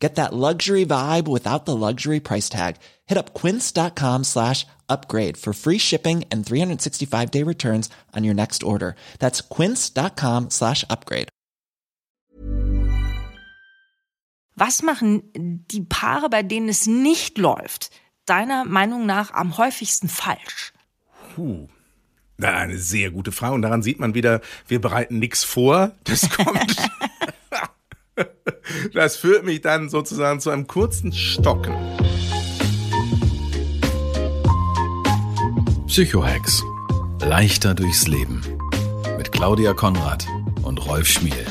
Get that luxury vibe without the luxury price tag. Hit up quince.com slash upgrade for free shipping and 365 day returns on your next order. That's quince.com slash upgrade. Was machen die Paare, bei denen es nicht läuft, deiner Meinung nach am häufigsten falsch? Puh. Na, eine sehr gute Frage. Und daran sieht man wieder, wir bereiten nichts vor. Das kommt. Das führt mich dann sozusagen zu einem kurzen Stocken. Psychohex. Leichter durchs Leben. Mit Claudia Konrad und Rolf Schmiel.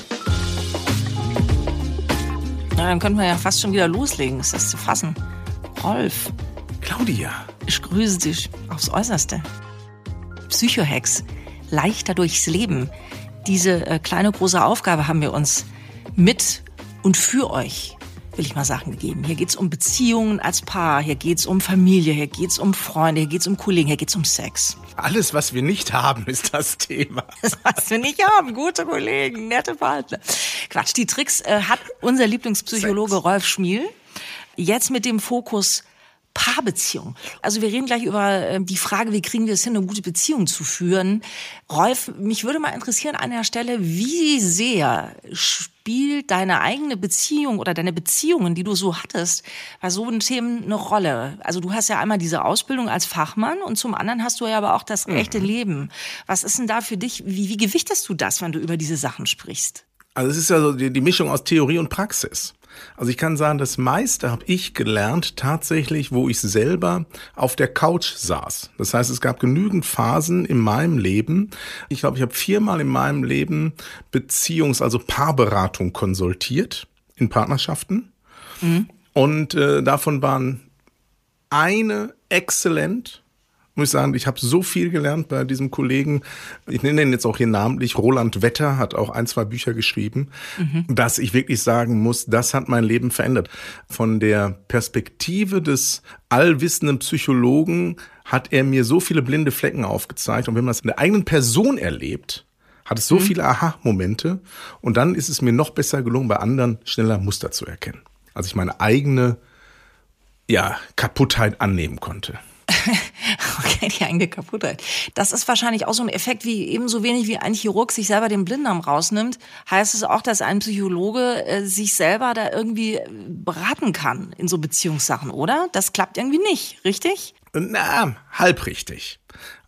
Na, dann könnten wir ja fast schon wieder loslegen. Ist das zu fassen? Rolf, Claudia. ich grüße dich aufs Äußerste. Psychohex. Leichter durchs Leben. Diese äh, kleine große Aufgabe haben wir uns mit und für euch, will ich mal sagen, gegeben. Hier geht's um Beziehungen als Paar, hier geht's um Familie, hier geht's um Freunde, hier geht's um Kollegen, hier geht's um Sex. Alles, was wir nicht haben, ist das Thema. Das, was wir nicht haben, gute Kollegen, nette Partner. Quatsch, die Tricks äh, hat unser Lieblingspsychologe Rolf Schmiel. Jetzt mit dem Fokus Paarbeziehung. Also wir reden gleich über äh, die Frage, wie kriegen wir es hin, eine gute Beziehung zu führen. Rolf, mich würde mal interessieren an der Stelle, wie sehr spielt deine eigene Beziehung oder deine Beziehungen, die du so hattest, bei so einen Themen eine Rolle? Also du hast ja einmal diese Ausbildung als Fachmann und zum anderen hast du ja aber auch das echte Leben. Was ist denn da für dich, wie, wie gewichtest du das, wenn du über diese Sachen sprichst? Also es ist ja so die, die Mischung aus Theorie und Praxis. Also ich kann sagen, das meiste habe ich gelernt tatsächlich, wo ich selber auf der Couch saß. Das heißt, es gab genügend Phasen in meinem Leben. Ich glaube, ich habe viermal in meinem Leben Beziehungs-, also Paarberatung konsultiert in Partnerschaften. Und äh, davon waren eine exzellent muss ich sagen, ich habe so viel gelernt bei diesem Kollegen. Ich nenne ihn jetzt auch hier namentlich. Roland Wetter hat auch ein, zwei Bücher geschrieben, dass ich wirklich sagen muss, das hat mein Leben verändert. Von der Perspektive des allwissenden Psychologen hat er mir so viele blinde Flecken aufgezeigt. Und wenn man es in der eigenen Person erlebt, hat es so viele Aha-Momente. Und dann ist es mir noch besser gelungen, bei anderen schneller Muster zu erkennen. Als ich meine eigene ja, Kaputtheit annehmen konnte. Okay, die eigene Kaputtheit. Das ist wahrscheinlich auch so ein Effekt, wie ebenso wenig wie ein Chirurg sich selber den Blinddarm rausnimmt, heißt es auch, dass ein Psychologe äh, sich selber da irgendwie äh, beraten kann in so Beziehungssachen, oder? Das klappt irgendwie nicht, richtig? Na, halb richtig.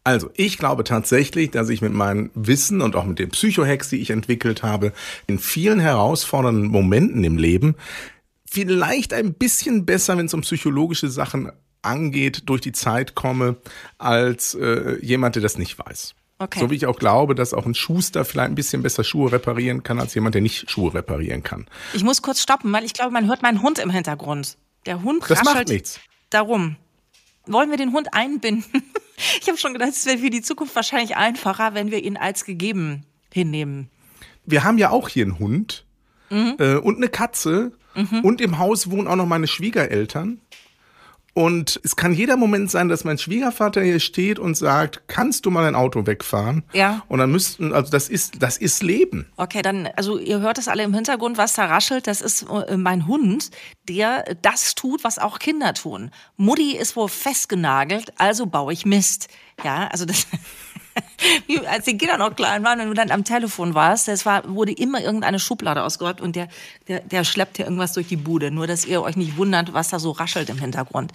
Also, ich glaube tatsächlich, dass ich mit meinem Wissen und auch mit den Psychohacks, die ich entwickelt habe, in vielen herausfordernden Momenten im Leben vielleicht ein bisschen besser, wenn es um psychologische Sachen angeht, durch die Zeit komme, als äh, jemand, der das nicht weiß. Okay. So wie ich auch glaube, dass auch ein Schuster vielleicht ein bisschen besser Schuhe reparieren kann, als jemand, der nicht Schuhe reparieren kann. Ich muss kurz stoppen, weil ich glaube, man hört meinen Hund im Hintergrund. Der Hund Das macht raschelt nichts. darum. Wollen wir den Hund einbinden? Ich habe schon gedacht, es wäre für die Zukunft wahrscheinlich einfacher, wenn wir ihn als gegeben hinnehmen. Wir haben ja auch hier einen Hund äh, und eine Katze und im Haus wohnen auch noch meine Schwiegereltern. Und es kann jeder Moment sein, dass mein Schwiegervater hier steht und sagt, kannst du mal ein Auto wegfahren? Ja. Und dann müssten, also das ist, das ist Leben. Okay, dann, also ihr hört es alle im Hintergrund, was da raschelt. Das ist äh, mein Hund, der das tut, was auch Kinder tun. Mutti ist wohl festgenagelt, also baue ich Mist. Ja, also das. Wie, als die Kinder noch klein waren und du dann am Telefon warst, das war, wurde immer irgendeine Schublade ausgeräumt und der, der, der schleppt hier irgendwas durch die Bude. Nur, dass ihr euch nicht wundert, was da so raschelt im Hintergrund.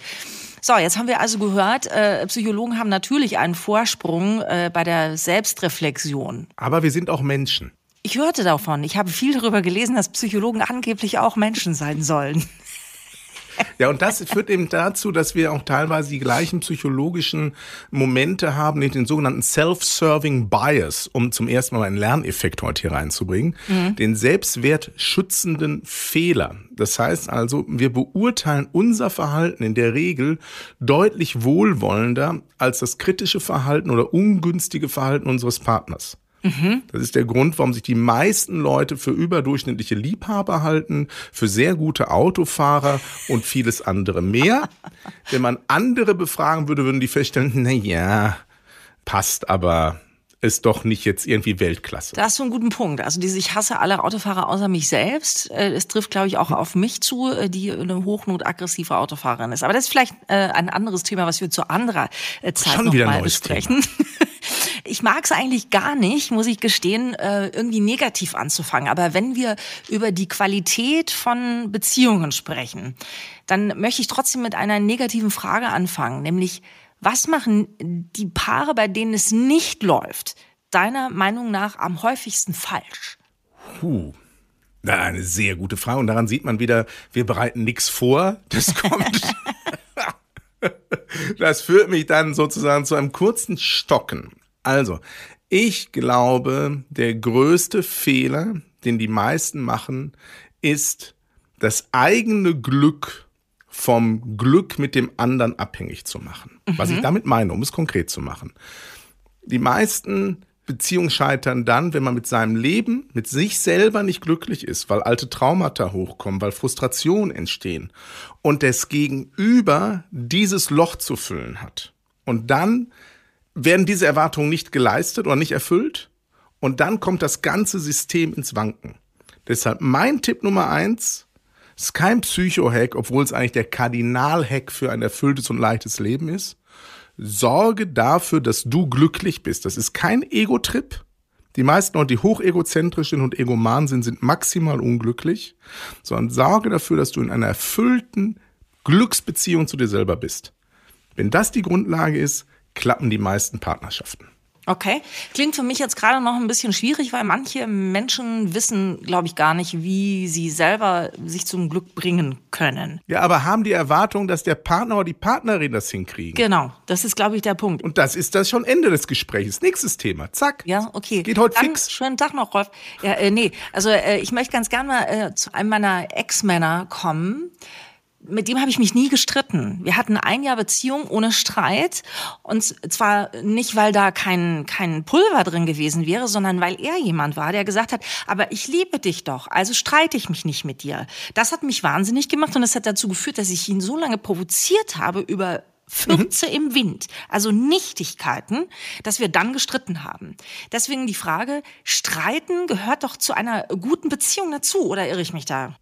So, jetzt haben wir also gehört, äh, Psychologen haben natürlich einen Vorsprung äh, bei der Selbstreflexion. Aber wir sind auch Menschen. Ich hörte davon. Ich habe viel darüber gelesen, dass Psychologen angeblich auch Menschen sein sollen. Ja, und das führt eben dazu, dass wir auch teilweise die gleichen psychologischen Momente haben, den sogenannten Self-Serving Bias, um zum ersten Mal einen Lerneffekt heute hier reinzubringen, den selbstwertschützenden Fehler. Das heißt also, wir beurteilen unser Verhalten in der Regel deutlich wohlwollender als das kritische Verhalten oder ungünstige Verhalten unseres Partners. Das ist der Grund, warum sich die meisten Leute für überdurchschnittliche Liebhaber halten, für sehr gute Autofahrer und vieles andere mehr. Wenn man andere befragen würde, würden die feststellen, na ja, passt, aber ist doch nicht jetzt irgendwie Weltklasse. Da hast du einen guten Punkt. Also diese, ich hasse alle Autofahrer außer mich selbst. Äh, Es trifft, glaube ich, auch auf mich zu, äh, die eine hochnotaggressive Autofahrerin ist. Aber das ist vielleicht äh, ein anderes Thema, was wir zu anderer Zeit Schon noch ein mal besprechen. Ich mag es eigentlich gar nicht, muss ich gestehen, äh, irgendwie negativ anzufangen. Aber wenn wir über die Qualität von Beziehungen sprechen, dann möchte ich trotzdem mit einer negativen Frage anfangen, nämlich was machen die Paare, bei denen es nicht läuft, deiner Meinung nach am häufigsten falsch? Puh. Na, eine sehr gute Frage. Und daran sieht man wieder, wir bereiten nichts vor. Das kommt. das führt mich dann sozusagen zu einem kurzen Stocken. Also, ich glaube, der größte Fehler, den die meisten machen, ist das eigene Glück vom Glück mit dem anderen abhängig zu machen. Was ich damit meine, um es konkret zu machen. Die meisten Beziehungen scheitern dann, wenn man mit seinem Leben, mit sich selber nicht glücklich ist, weil alte Traumata hochkommen, weil Frustrationen entstehen und das Gegenüber dieses Loch zu füllen hat. Und dann werden diese Erwartungen nicht geleistet oder nicht erfüllt und dann kommt das ganze System ins Wanken. Deshalb mein Tipp Nummer eins, ist kein Psycho-Hack, obwohl es eigentlich der Kardinal-Hack für ein erfülltes und leichtes Leben ist. Sorge dafür, dass du glücklich bist. Das ist kein Ego-Trip. Die meisten Leute, die hochegozentrisch sind und egoman sind, sind maximal unglücklich. Sondern sorge dafür, dass du in einer erfüllten Glücksbeziehung zu dir selber bist. Wenn das die Grundlage ist, klappen die meisten Partnerschaften. Okay. Klingt für mich jetzt gerade noch ein bisschen schwierig, weil manche Menschen wissen, glaube ich, gar nicht, wie sie selber sich zum Glück bringen können. Ja, aber haben die Erwartung, dass der Partner oder die Partnerin das hinkriegen? Genau, das ist, glaube ich, der Punkt. Und das ist das schon Ende des Gesprächs. Nächstes Thema. Zack. Ja, okay. Geht heute Dann, fix. Schönen Tag noch, Rolf. Ja, äh, nee, also äh, ich möchte ganz gerne mal äh, zu einem meiner Ex-Männer kommen. Mit dem habe ich mich nie gestritten. Wir hatten ein Jahr Beziehung ohne Streit. Und zwar nicht, weil da kein, kein Pulver drin gewesen wäre, sondern weil er jemand war, der gesagt hat, aber ich liebe dich doch, also streite ich mich nicht mit dir. Das hat mich wahnsinnig gemacht und das hat dazu geführt, dass ich ihn so lange provoziert habe über Fürze im Wind, also Nichtigkeiten, dass wir dann gestritten haben. Deswegen die Frage, streiten gehört doch zu einer guten Beziehung dazu, oder irre ich mich da?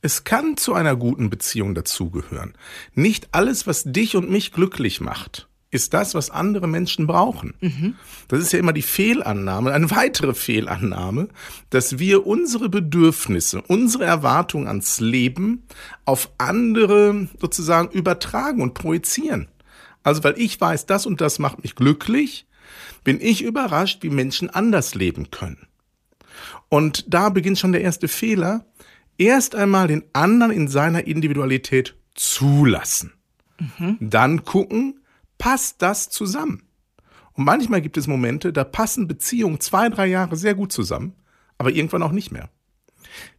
Es kann zu einer guten Beziehung dazugehören. Nicht alles, was dich und mich glücklich macht, ist das, was andere Menschen brauchen. Das ist ja immer die Fehlannahme, eine weitere Fehlannahme, dass wir unsere Bedürfnisse, unsere Erwartungen ans Leben auf andere sozusagen übertragen und projizieren. Also weil ich weiß, das und das macht mich glücklich, bin ich überrascht, wie Menschen anders leben können. Und da beginnt schon der erste Fehler. Erst einmal den anderen in seiner Individualität zulassen. Dann gucken, passt das zusammen? Und manchmal gibt es Momente, da passen Beziehungen zwei, drei Jahre sehr gut zusammen, aber irgendwann auch nicht mehr.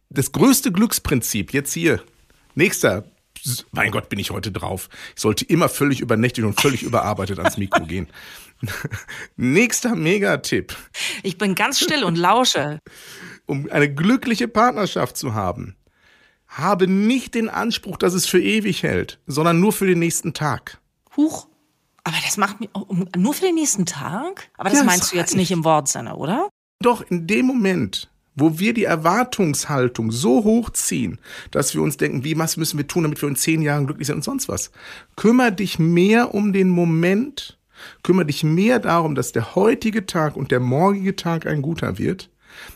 Das größte Glücksprinzip jetzt hier, nächster, mein Gott, bin ich heute drauf. Ich sollte immer völlig übernächtigt und völlig überarbeitet ans Mikro gehen. Nächster Megatipp Ich bin ganz still und lausche. Um eine glückliche Partnerschaft zu haben, habe nicht den Anspruch, dass es für ewig hält, sondern nur für den nächsten Tag. Huch. Aber das macht mir um, nur für den nächsten Tag? Aber das Ja, das meinst du jetzt nicht im Wortsinne, oder? Doch in dem Moment, wo wir die Erwartungshaltung so hochziehen, dass wir uns denken, wie was müssen wir tun, damit wir in zehn Jahren glücklich sind und sonst was, kümmere dich mehr um den Moment, kümmere dich mehr darum, dass der heutige Tag und der morgige Tag ein guter wird,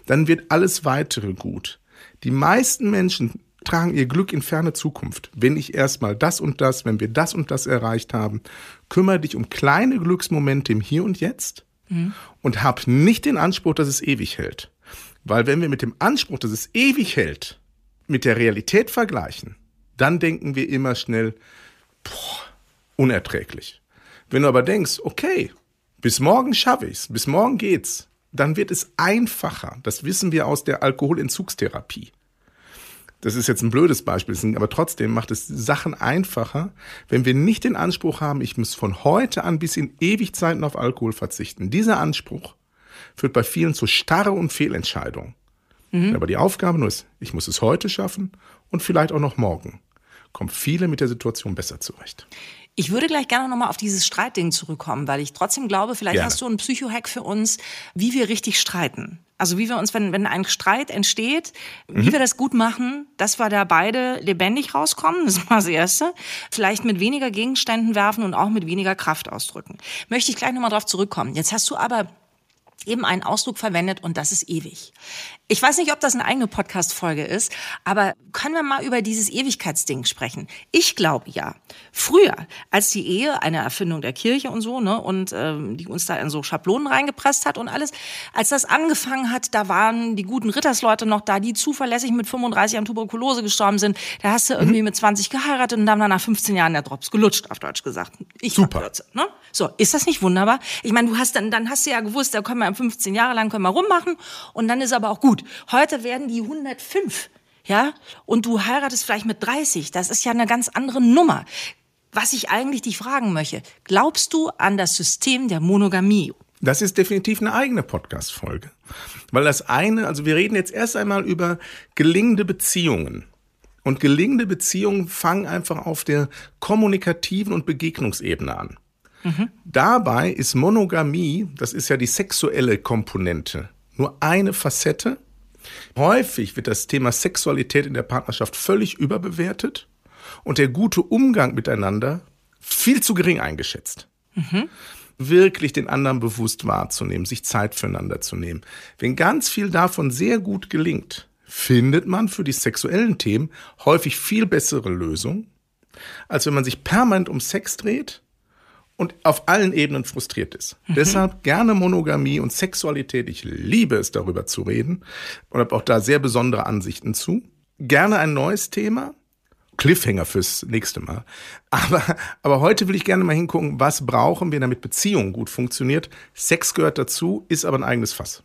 dann wird alles weitere gut. Die meisten Menschen tragen ihr Glück in ferne Zukunft. Wenn ich erstmal das und das, wenn wir das und das erreicht haben, kümmere dich um kleine Glücksmomente im Hier und Jetzt und hab nicht den Anspruch, dass es ewig hält. Weil wenn wir mit dem Anspruch, dass es ewig hält, mit der Realität vergleichen, dann denken wir immer schnell, boah, unerträglich. Wenn du aber denkst, okay, bis morgen schaffe ich's, bis morgen geht's, dann wird es einfacher. Das wissen wir aus der Alkoholentzugstherapie. Das ist jetzt ein blödes Beispiel, aber trotzdem macht es Sachen einfacher, wenn wir nicht den Anspruch haben, ich muss von heute an bis in Ewigzeiten auf Alkohol verzichten. Dieser Anspruch führt bei vielen zu Starre und Fehlentscheidungen. Mhm. Aber die Aufgabe nur ist, ich muss es heute schaffen und vielleicht auch noch morgen. Kommen viele mit der Situation besser zurecht. Ich würde gleich gerne nochmal auf dieses Streitding zurückkommen, weil ich trotzdem glaube, vielleicht Gerne. hast du einen Psychohack für uns, wie wir richtig streiten. Also wie wir uns, wenn, wenn ein Streit entsteht, wie wir das gut machen, dass wir da beide lebendig rauskommen, das war das Erste. Vielleicht mit weniger Gegenständen werfen und auch mit weniger Kraft ausdrücken. Möchte ich gleich nochmal drauf zurückkommen. Jetzt hast du aber eben einen Ausdruck verwendet und das ist ewig. Ich weiß nicht, ob das eine eigene Podcast-Folge ist, aber können wir mal über dieses Ewigkeitsding sprechen? Ich glaube ja, früher, als die Ehe eine Erfindung der Kirche und so, ne, und ähm, die uns da in so Schablonen reingepresst hat und alles, als das angefangen hat, da waren die guten Rittersleute noch da, die zuverlässig mit 35 an Tuberkulose gestorben sind. Da hast du irgendwie mit 20 geheiratet und dann nach 15 Jahren der Drops gelutscht, auf Deutsch gesagt. Ich Super. war 14, ne? So, ist das nicht wunderbar? Ich meine, du hast dann, dann hast du ja gewusst, da können wir 15 Jahre lang können wir rummachen und dann ist aber auch gut. Heute werden die 105, ja? Und du heiratest vielleicht mit 30. Das ist ja eine ganz andere Nummer. Was ich eigentlich dich fragen möchte, glaubst du an das System der Monogamie? Das ist definitiv eine eigene Podcast-Folge. Weil das eine, also wir reden jetzt erst einmal über gelingende Beziehungen. Und gelingende Beziehungen fangen einfach auf der kommunikativen und Begegnungsebene an. Dabei ist Monogamie, das ist ja die sexuelle Komponente, nur eine Facette. Häufig wird das Thema Sexualität in der Partnerschaft völlig überbewertet und der gute Umgang miteinander viel zu gering eingeschätzt wirklich den anderen bewusst wahrzunehmen, sich Zeit füreinander zu nehmen. Wenn ganz viel davon sehr gut gelingt, findet man für die sexuellen Themen häufig viel bessere Lösungen, als wenn man sich permanent um Sex dreht und auf allen Ebenen frustriert ist. Deshalb gerne Monogamie und Sexualität. Ich liebe es, darüber zu reden und habe auch da sehr besondere Ansichten zu. Gerne ein neues Thema. Cliffhanger fürs nächste Mal. Aber, aber heute will ich gerne mal hingucken, was brauchen wir, damit Beziehung gut funktioniert. Sex gehört dazu, ist aber ein eigenes Fass.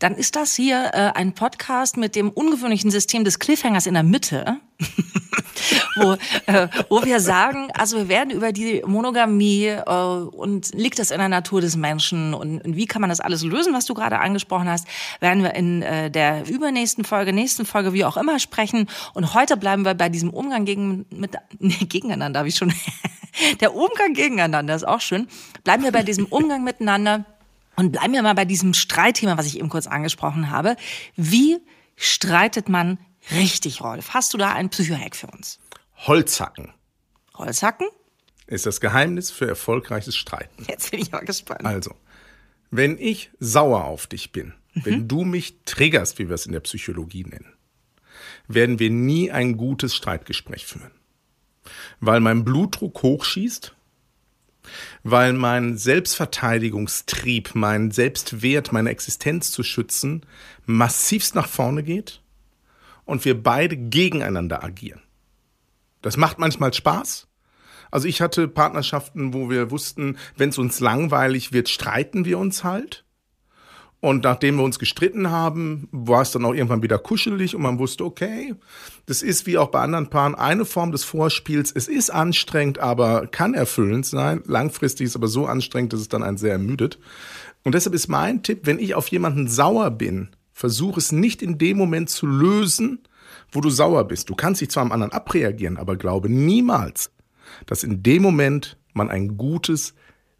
Dann ist das hier äh, ein Podcast mit dem ungewöhnlichen System des Cliffhangers in der Mitte, wo, äh, wo wir sagen, also wir werden über die Monogamie äh, und liegt das in der Natur des Menschen und, und wie kann man das alles lösen, was du gerade angesprochen hast, werden wir in äh, der übernächsten Folge, nächsten Folge, wie auch immer sprechen. Und heute bleiben wir bei diesem Umgang gegen, mit, nee, gegeneinander, habe ich schon. der Umgang gegeneinander ist auch schön. Bleiben wir bei diesem Umgang miteinander. Und bleiben wir mal bei diesem Streitthema, was ich eben kurz angesprochen habe. Wie streitet man richtig, Rolf? Hast du da einen Psychohack für uns? Holzhacken Holzhacken? ist das Geheimnis für erfolgreiches Streiten. Jetzt bin ich mal gespannt. Also, wenn ich sauer auf dich bin, wenn du mich triggerst, wie wir es in der Psychologie nennen, werden wir nie ein gutes Streitgespräch führen. Weil mein Blutdruck hochschießt, weil mein Selbstverteidigungstrieb, mein Selbstwert, meine Existenz zu schützen, massivst nach vorne geht und wir beide gegeneinander agieren. Das macht manchmal Spaß. Also ich hatte Partnerschaften, wo wir wussten, wenn es uns langweilig wird, streiten wir uns halt. Und nachdem wir uns gestritten haben, war es dann auch irgendwann wieder kuschelig und man wusste, okay, das ist wie auch bei anderen Paaren eine Form des Vorspiels. Es ist anstrengend, aber kann erfüllend sein. Langfristig ist es aber so anstrengend, dass es dann einen sehr ermüdet. Und deshalb ist mein Tipp, wenn ich auf jemanden sauer bin, versuche es nicht in dem Moment zu lösen, wo du sauer bist. Du kannst dich zwar am anderen abreagieren, aber glaube niemals, dass in dem Moment man ein gutes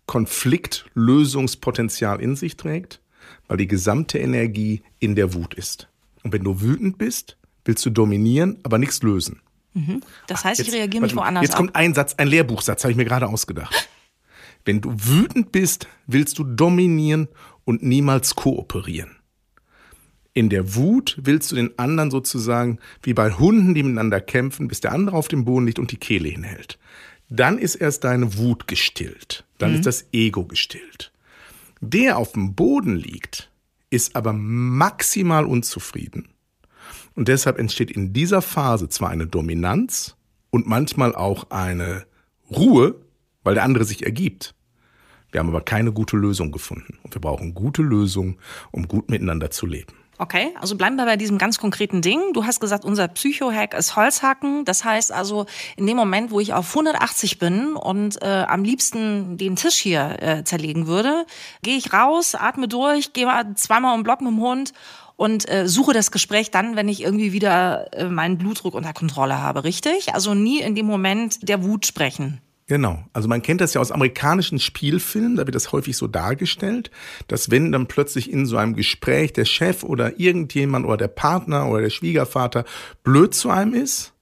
Konfliktlösungspotenzial in sich trägt, weil die gesamte Energie in der Wut ist. Und wenn du wütend bist, willst du dominieren, aber nichts lösen. Das heißt, ich Jetzt- reagiere mich woanders Jetzt kommt ein Satz, ein Lehrbuchsatz, habe ich mir gerade ausgedacht. Wenn du wütend bist, willst du dominieren und niemals kooperieren. In der Wut willst du den anderen sozusagen wie bei Hunden, die miteinander kämpfen, bis der andere auf dem Boden liegt und die Kehle hinhält. Dann ist erst deine Wut gestillt. Dann ist das Ego gestillt. Der auf dem Boden liegt, ist aber maximal unzufrieden. Und deshalb entsteht in dieser Phase zwar eine Dominanz und manchmal auch eine Ruhe, weil der andere sich ergibt. Wir haben aber keine gute Lösung gefunden. Und wir brauchen gute Lösungen, um gut miteinander zu leben. Okay, also bleiben wir bei diesem ganz konkreten Ding. Du hast gesagt, unser Psycho-Hack ist Holzhacken. Das heißt also, in dem Moment, wo ich auf 180 bin und äh, am liebsten den Tisch hier äh, zerlegen würde, gehe ich raus, atme durch, gehe mal zweimal um Block mit dem Hund und äh, suche das Gespräch dann, wenn ich irgendwie wieder äh, meinen Blutdruck unter Kontrolle habe, richtig? Also nie in dem Moment der Wut sprechen. Genau. Also man kennt das ja aus amerikanischen Spielfilmen, da wird das häufig so dargestellt, dass wenn dann plötzlich in so einem Gespräch der Chef oder irgendjemand oder der Partner oder der Schwiegervater blöd zu einem ist,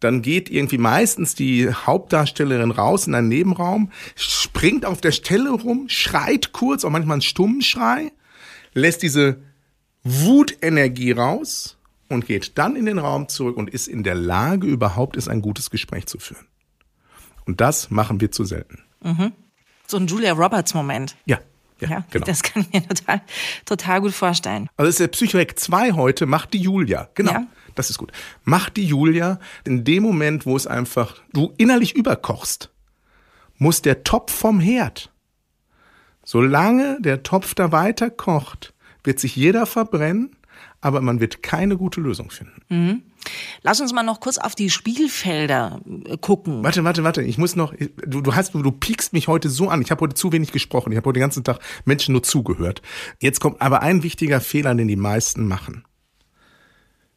dann geht irgendwie meistens die Hauptdarstellerin raus in einen Nebenraum, springt auf der Stelle rum, schreit kurz, auch manchmal einen stummen Schrei, lässt diese Wutenergie raus und geht dann in den Raum zurück und ist in der Lage, überhaupt ist ein gutes Gespräch zu führen. Und das machen wir zu selten. So ein Julia Roberts-Moment. Ja. Ja, Ja, genau. das kann ich mir total, total gut vorstellen. Also ist der Psychohack 2 heute, macht die Julia. Genau. Ja. Das ist gut. Macht die Julia in dem Moment, wo es einfach, du innerlich überkochst, muss der Topf vom Herd. Solange der Topf da weiter kocht, wird sich jeder verbrennen, aber man wird keine gute Lösung finden. Lass uns mal noch kurz auf die Spielfelder äh, gucken. Warte, warte, warte. Ich muss noch. Du, du hast, du piekst mich heute so an. Ich habe heute zu wenig gesprochen. Ich habe heute den ganzen Tag Menschen nur zugehört. Jetzt kommt aber ein wichtiger Fehler, den die meisten machen.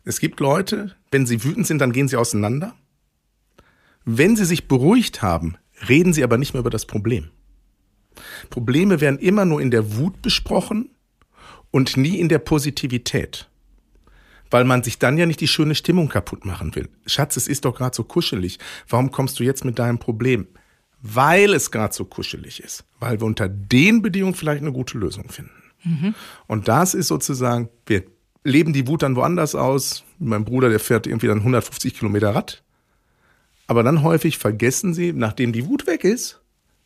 Es gibt Leute, wenn sie wütend sind, dann gehen sie auseinander. Wenn sie sich beruhigt haben, reden sie aber nicht mehr über das Problem. Probleme werden immer nur in der Wut besprochen und nie in der Positivität weil man sich dann ja nicht die schöne Stimmung kaputt machen will. Schatz, es ist doch gerade so kuschelig. Warum kommst du jetzt mit deinem Problem? Weil es gerade so kuschelig ist. Weil wir unter den Bedingungen vielleicht eine gute Lösung finden. Und das ist sozusagen, wir leben die Wut dann woanders aus. Mein Bruder, der fährt irgendwie dann 150 Kilometer Rad. Aber dann häufig vergessen sie, nachdem die Wut weg ist,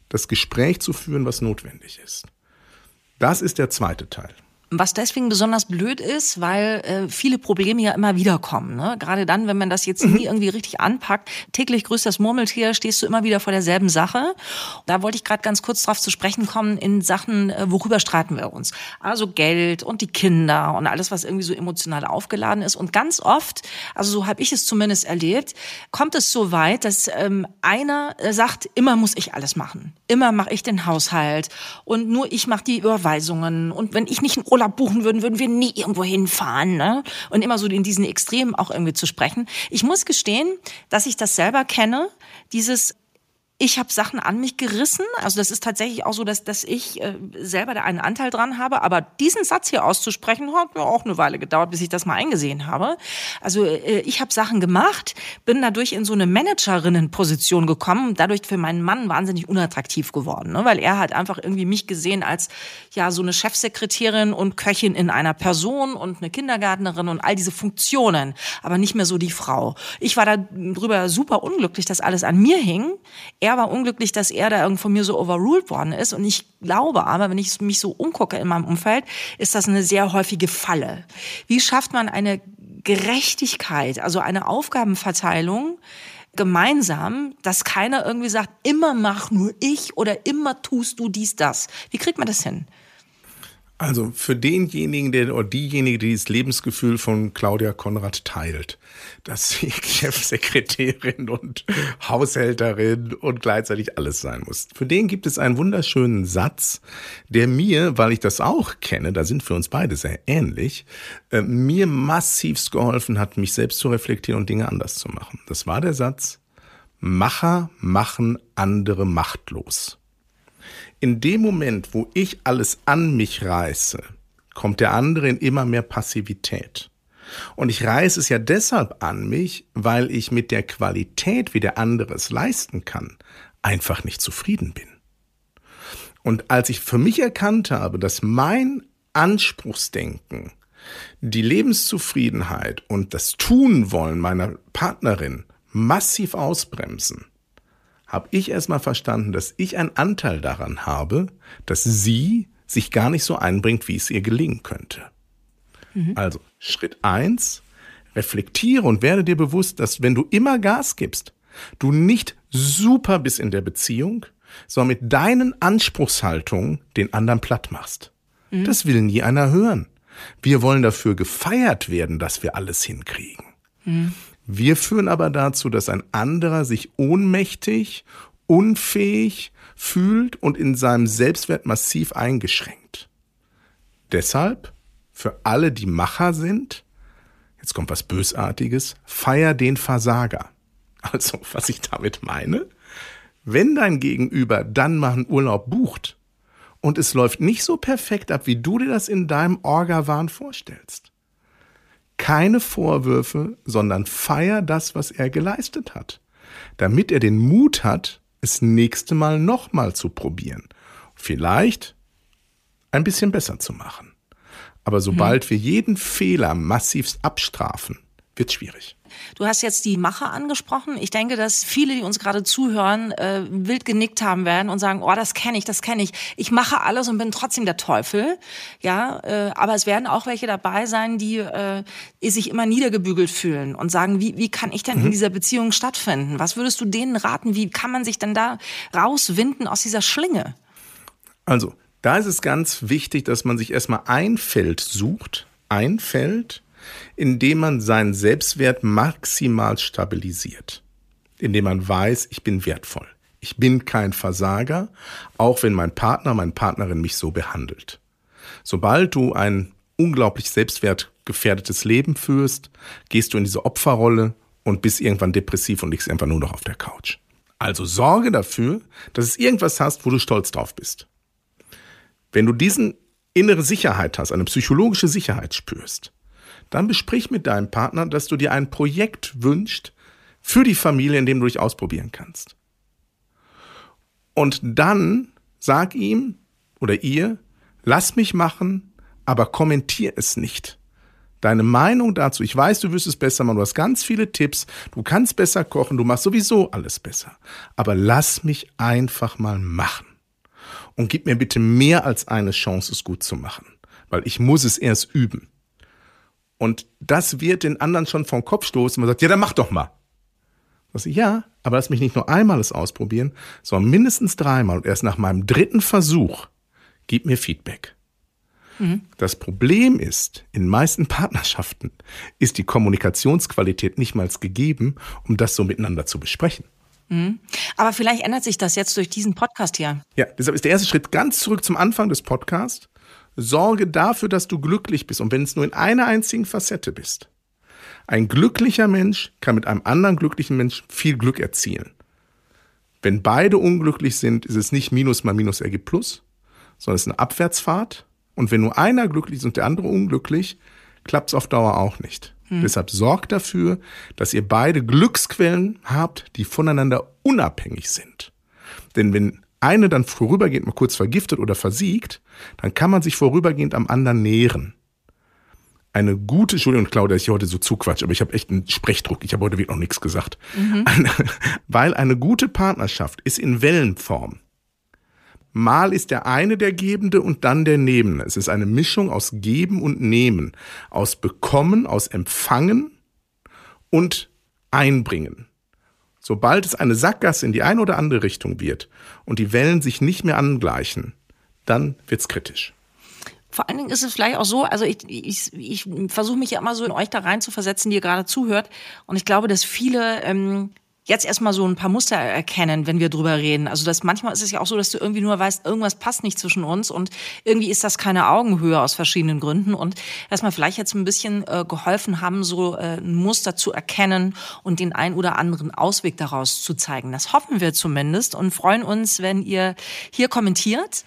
das Gespräch zu führen, was notwendig ist. Das ist der zweite Teil. Was deswegen besonders blöd ist, weil äh, viele Probleme ja immer wieder kommen. Ne? Gerade dann, wenn man das jetzt nie irgendwie richtig anpackt. Täglich grüßt das Murmeltier, stehst du immer wieder vor derselben Sache. Da wollte ich gerade ganz kurz drauf zu sprechen kommen in Sachen, äh, worüber streiten wir uns. Also Geld und die Kinder und alles, was irgendwie so emotional aufgeladen ist. Und ganz oft, also so habe ich es zumindest erlebt, kommt es so weit, dass ähm, einer äh, sagt, immer muss ich alles machen. Immer mache ich den Haushalt und nur ich mache die Überweisungen. Und wenn ich nicht einen Urlaub buchen würden, würden wir nie irgendwo hinfahren. Ne? Und immer so in diesen Extremen auch irgendwie zu sprechen. Ich muss gestehen, dass ich das selber kenne, dieses ich habe Sachen an mich gerissen. Also das ist tatsächlich auch so, dass, dass ich äh, selber da einen Anteil dran habe. Aber diesen Satz hier auszusprechen, hat mir auch eine Weile gedauert, bis ich das mal eingesehen habe. Also äh, ich habe Sachen gemacht, bin dadurch in so eine Managerinnenposition gekommen, dadurch für meinen Mann wahnsinnig unattraktiv geworden, ne? weil er hat einfach irgendwie mich gesehen als ja so eine Chefsekretärin und Köchin in einer Person und eine Kindergärtnerin und all diese Funktionen, aber nicht mehr so die Frau. Ich war darüber super unglücklich, dass alles an mir hing. Er war unglücklich, dass er da von mir so overruled worden ist. Und ich glaube aber, wenn ich mich so umgucke in meinem Umfeld, ist das eine sehr häufige Falle. Wie schafft man eine Gerechtigkeit, also eine Aufgabenverteilung gemeinsam, dass keiner irgendwie sagt, immer mach nur ich oder immer tust du dies, das. Wie kriegt man das hin? Also für denjenigen, der oder diejenige, die das Lebensgefühl von Claudia Konrad teilt, dass sie Chefsekretärin und Haushälterin und gleichzeitig alles sein muss. Für den gibt es einen wunderschönen Satz, der mir, weil ich das auch kenne, da sind wir uns beide sehr ähnlich, äh, mir massivst geholfen hat, mich selbst zu reflektieren und Dinge anders zu machen. Das war der Satz, Macher machen andere machtlos. In dem Moment, wo ich alles an mich reiße, kommt der andere in immer mehr Passivität. Und ich reiße es ja deshalb an mich, weil ich mit der Qualität, wie der andere es leisten kann, einfach nicht zufrieden bin. Und als ich für mich erkannt habe, dass mein Anspruchsdenken die Lebenszufriedenheit und das Tun wollen meiner Partnerin massiv ausbremsen, habe ich erstmal verstanden, dass ich einen Anteil daran habe, dass sie sich gar nicht so einbringt, wie es ihr gelingen könnte. Mhm. Also Schritt eins: reflektiere und werde dir bewusst, dass wenn du immer Gas gibst, du nicht super bist in der Beziehung, sondern mit deinen Anspruchshaltungen den anderen platt machst. Mhm. Das will nie einer hören. Wir wollen dafür gefeiert werden, dass wir alles hinkriegen. Mhm. Wir führen aber dazu, dass ein anderer sich ohnmächtig, unfähig fühlt und in seinem Selbstwert massiv eingeschränkt. Deshalb, für alle, die Macher sind, jetzt kommt was Bösartiges, feier den Versager. Also, was ich damit meine, wenn dein Gegenüber dann mal einen Urlaub bucht und es läuft nicht so perfekt ab, wie du dir das in deinem Orga-Wahn vorstellst, keine Vorwürfe, sondern feier das, was er geleistet hat, damit er den Mut hat, es nächste Mal nochmal zu probieren. Vielleicht ein bisschen besser zu machen. Aber sobald hm. wir jeden Fehler massivst abstrafen, wird schwierig. Du hast jetzt die Macher angesprochen. Ich denke, dass viele, die uns gerade zuhören, äh, wild genickt haben werden und sagen, oh, das kenne ich, das kenne ich. Ich mache alles und bin trotzdem der Teufel. Ja, äh, aber es werden auch welche dabei sein, die äh, sich immer niedergebügelt fühlen und sagen, wie, wie kann ich denn mhm. in dieser Beziehung stattfinden? Was würdest du denen raten? Wie kann man sich denn da rauswinden aus dieser Schlinge? Also, da ist es ganz wichtig, dass man sich erstmal ein Feld sucht, ein Feld, indem man seinen Selbstwert maximal stabilisiert, indem man weiß, ich bin wertvoll. Ich bin kein Versager, auch wenn mein Partner, meine Partnerin mich so behandelt. Sobald du ein unglaublich selbstwertgefährdetes Leben führst, gehst du in diese Opferrolle und bist irgendwann depressiv und liegst einfach nur noch auf der Couch. Also sorge dafür, dass es irgendwas hast, wo du stolz drauf bist. Wenn du diesen innere Sicherheit hast, eine psychologische Sicherheit spürst, dann besprich mit deinem Partner, dass du dir ein Projekt wünschst für die Familie, in dem du dich ausprobieren kannst. Und dann sag ihm oder ihr, lass mich machen, aber kommentier es nicht. Deine Meinung dazu, ich weiß, du wirst es besser machen, du hast ganz viele Tipps, du kannst besser kochen, du machst sowieso alles besser. Aber lass mich einfach mal machen. Und gib mir bitte mehr als eine Chance, es gut zu machen. Weil ich muss es erst üben. Und das wird den anderen schon vom Kopf stoßen. Man sagt, ja, dann mach doch mal. Ich, ja, aber lass mich nicht nur einmal es ausprobieren, sondern mindestens dreimal. Und erst nach meinem dritten Versuch gib mir Feedback. Mhm. Das Problem ist, in meisten Partnerschaften ist die Kommunikationsqualität nicht mal gegeben, um das so miteinander zu besprechen. Mhm. Aber vielleicht ändert sich das jetzt durch diesen Podcast hier. Ja, deshalb ist der erste Schritt ganz zurück zum Anfang des Podcasts. Sorge dafür, dass du glücklich bist und wenn es nur in einer einzigen Facette bist. Ein glücklicher Mensch kann mit einem anderen glücklichen Mensch viel Glück erzielen. Wenn beide unglücklich sind, ist es nicht Minus mal Minus ergibt Plus, sondern es ist eine Abwärtsfahrt. Und wenn nur einer glücklich ist und der andere unglücklich, klappt es auf Dauer auch nicht. Hm. Deshalb sorgt dafür, dass ihr beide Glücksquellen habt, die voneinander unabhängig sind. Denn wenn eine dann vorübergehend mal kurz vergiftet oder versiegt, dann kann man sich vorübergehend am anderen nähren. Eine gute, Entschuldigung, Claudia, ich heute so zuquatsch, aber ich habe echt einen Sprechdruck. Ich habe heute wirklich noch nichts gesagt. Mhm. Eine, weil eine gute Partnerschaft ist in Wellenform. Mal ist der eine der Gebende und dann der Nehmende. Es ist eine Mischung aus Geben und Nehmen, aus Bekommen, aus Empfangen und Einbringen. Sobald es eine Sackgasse in die eine oder andere Richtung wird und die Wellen sich nicht mehr angleichen, dann wird's kritisch. Vor allen Dingen ist es vielleicht auch so, also ich, ich, ich versuche mich ja immer so in euch da rein zu versetzen, die ihr gerade zuhört. Und ich glaube, dass viele ähm, jetzt erstmal so ein paar Muster erkennen, wenn wir drüber reden. Also das manchmal ist es ja auch so, dass du irgendwie nur weißt, irgendwas passt nicht zwischen uns und irgendwie ist das keine Augenhöhe aus verschiedenen Gründen und erstmal vielleicht jetzt ein bisschen äh, geholfen haben, so äh, ein Muster zu erkennen und den ein oder anderen Ausweg daraus zu zeigen. Das hoffen wir zumindest und freuen uns, wenn ihr hier kommentiert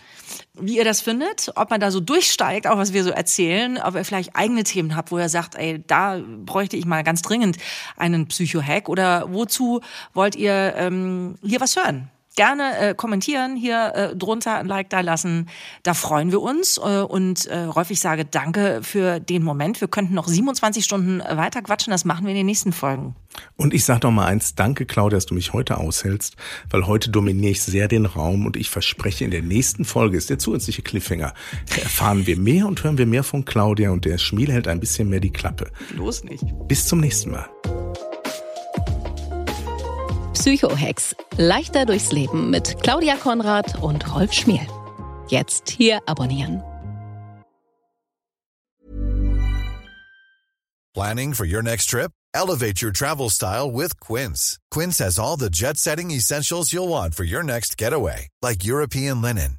wie ihr das findet, ob man da so durchsteigt, auch was wir so erzählen, ob ihr vielleicht eigene Themen habt, wo ihr sagt, ey, da bräuchte ich mal ganz dringend einen Psycho-Hack oder wozu wollt ihr ähm, hier was hören? gerne äh, kommentieren, hier äh, drunter ein Like da lassen. Da freuen wir uns. Äh, und äh, ich sage danke für den Moment. Wir könnten noch 27 Stunden weiter quatschen. Das machen wir in den nächsten Folgen. Und ich sage noch mal eins, danke Claudia, dass du mich heute aushältst, weil heute dominiere ich sehr den Raum und ich verspreche, in der nächsten Folge ist der zusätzliche Cliffhanger. Erfahren wir mehr und hören wir mehr von Claudia und der Schmiel hält ein bisschen mehr die Klappe. Los nicht. Bis zum nächsten Mal. Psychohex. Leichter durchs Leben mit Claudia Konrad und Rolf Schmiel. Jetzt hier abonnieren. Planning for your next trip? Elevate your travel style with Quince. Quince has all the jet setting essentials you'll want for your next getaway, like European linen,